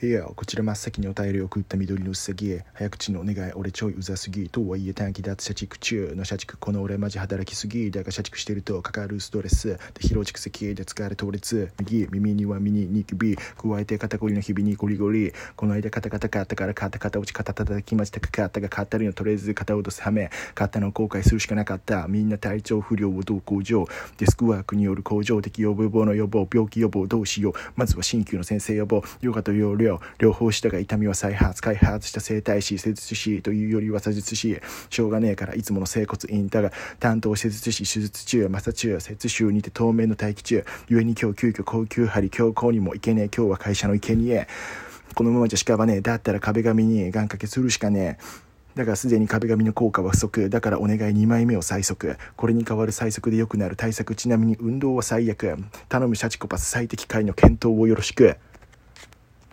いやこちら真っ先にお便りを送った緑のうさぎ早口のお願い俺ちょいうざすぎとはいえ短期脱社畜中の社畜この俺マジ働きすぎだが社畜してるとかかるストレス。で疲労蓄積で疲れ倒立。右耳にはミニニキビ。加えて肩こりの日々にゴリゴリ。この間肩肩買ったから肩肩落ち肩叩きました。かかったが買ったりのとりあえず肩を落とすはめ。買ったの後悔するしかなかった。みんな体調不良をどう向上。デスクワークによる向上的予防の予防病気予防どうしよう。まずは鍼灸の先生予防。ヨガと要領両方したが痛みは再発開発した整体師施術師というよりは施術師しょうがねえからいつもの整骨院だが担当施術師手術中摩擦中切臭にて透明の待機中故に今日急遽高級針強行にも行けねえ。今日は会社の生贄このままじゃしかばねえ。だったら壁紙に願掛けするしかねえ。だがすでに壁紙の効果は不足。だからお願い2枚目を最速。これに代わる最速で良くなる対策。ちなみに運動は最悪。頼むシャチコパス最適解の検討をよろしく。